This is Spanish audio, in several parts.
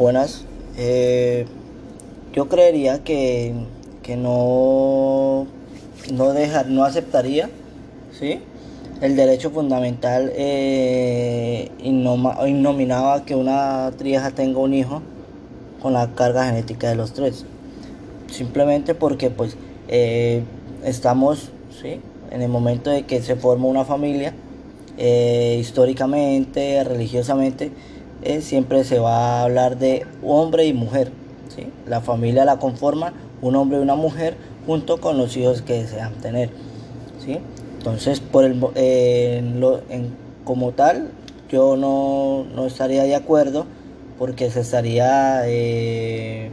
Buenas. Eh, yo creería que, que no, no, dejar, no aceptaría ¿sí? el derecho fundamental eh, innominaba que una trieja tenga un hijo con la carga genética de los tres. Simplemente porque pues eh, estamos ¿sí? en el momento de que se forma una familia, eh, históricamente, religiosamente, eh, siempre se va a hablar de hombre y mujer. ¿sí? La familia la conforma un hombre y una mujer junto con los hijos que desean tener. ¿sí? Entonces, por el, en como tal, yo no, no, estaría de acuerdo porque se estaría eh,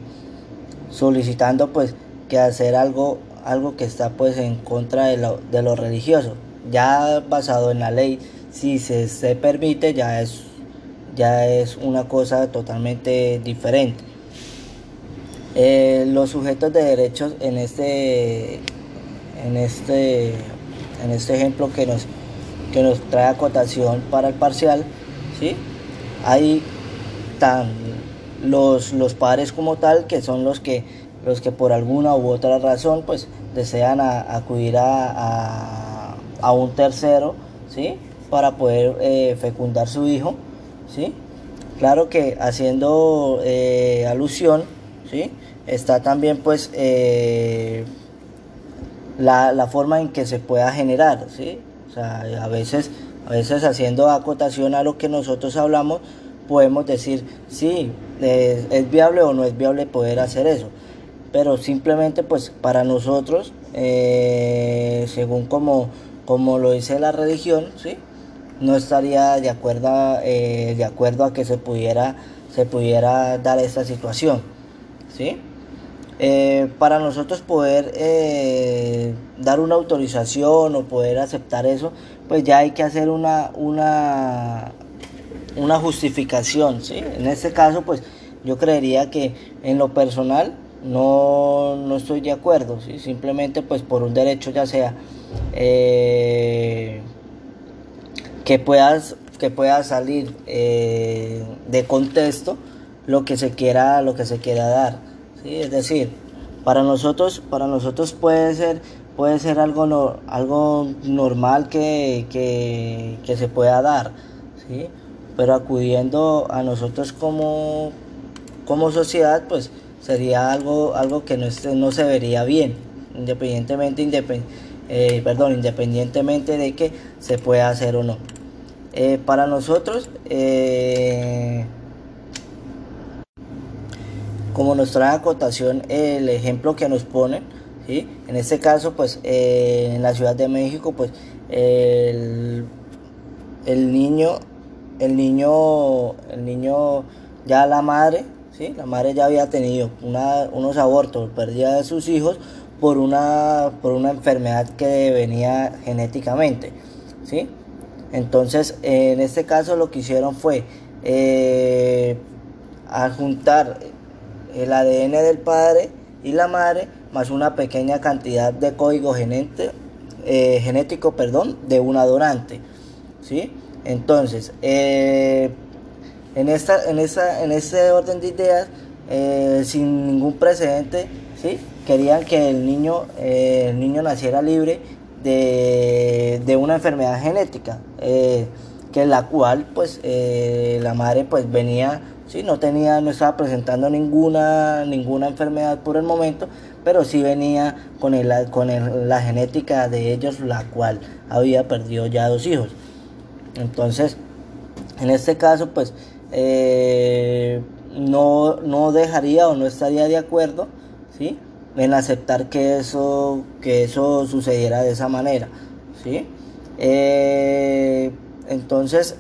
solicitando pues que hacer algo algo que está pues en contra de lo, de lo religioso ya basado en la ley si se, se permite ya es ya es una cosa totalmente diferente eh, los sujetos de derechos en este en este en este ejemplo que nos que nos trae acotación para el parcial ¿sí? hay tan los, los padres como tal que son los que los que por alguna u otra razón pues desean acudir a, a, un tercero ¿sí? para poder eh, fecundar su hijo ¿sí? claro que haciendo eh, alusión ¿sí? está también pues eh, la, la, forma en que se pueda generar ¿sí? o sea, a veces a veces haciendo acotación a lo que nosotros hablamos podemos decir sí es viable o no es viable poder hacer eso pero simplemente pues para nosotros eh, según como, como lo dice la religión ¿sí? No estaría de acuerdo, eh, de acuerdo a que se pudiera, se pudiera dar esta situación ¿sí? Eh, para nosotros poder dar una autorización o poder aceptar eso pues ya hay que hacer una, una, una justificación ¿sí? en este caso pues yo creería que en lo personal no, no estoy de acuerdo, ¿sí? simplemente pues por un derecho ya sea eh, que, puedas, que pueda salir eh, de contexto lo que se quiera, lo que se quiera dar. ¿sí? Es decir, para nosotros, para nosotros puede ser, puede ser algo, no, algo normal que, que, que se pueda dar, ¿sí? pero acudiendo a nosotros como, como sociedad, pues sería algo, algo que no, no se vería bien, independientemente, eh, perdón, independientemente de que se pueda hacer o no. Eh, para nosotros, eh, como nos trae acotación el ejemplo que nos ponen, ¿sí? en este caso, pues en la Ciudad de México, pues el, el niño, el niño, el niño, ya la madre, la madre ya había tenido unos abortos, pérdida de sus hijos por una, por una enfermedad que venía genéticamente. ¿sí? Entonces, en este caso lo que hicieron fue eh, adjuntar el ADN del padre y la madre más una pequeña cantidad de código eh, genético perdón, de una donante. ¿sí? Entonces, eh, en, esta, en, en ese orden de ideas, sin ningún precedente, ¿sí? querían que el niño, el niño naciera libre de, de una enfermedad genética, eh, que la cual pues la madre pues venía, ¿sí? no tenía, no estaba presentando ninguna, ninguna enfermedad por el momento, pero sí venía con, el, con la genética de ellos, la cual había perdido ya dos hijos. Entonces, en este caso, pues eh, no, no dejaría o no estaría de acuerdo ¿sí? En aceptar que eso, que eso sucediera de esa manera. ¿sí? Eh, entonces,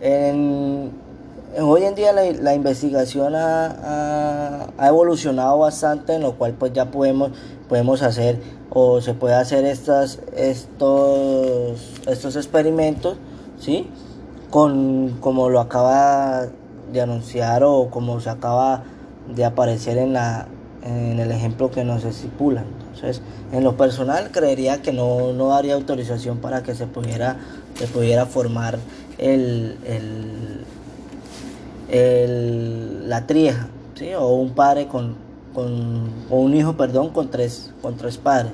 hoy en día la, investigación ha, evolucionado bastante, en lo cual pues ya podemos, podemos hacer o se puede hacer estas, estos, estos experimentos, ¿sí? con como lo acaba de anunciar o como se acaba de aparecer en la en el ejemplo que nos estipula. Entonces, en lo personal creería que no, no daría autorización para que se pudiera, se pudiera formar el, la trieja, ¿sí? o un padre con, con o un hijo, perdón, con tres, con tres padres.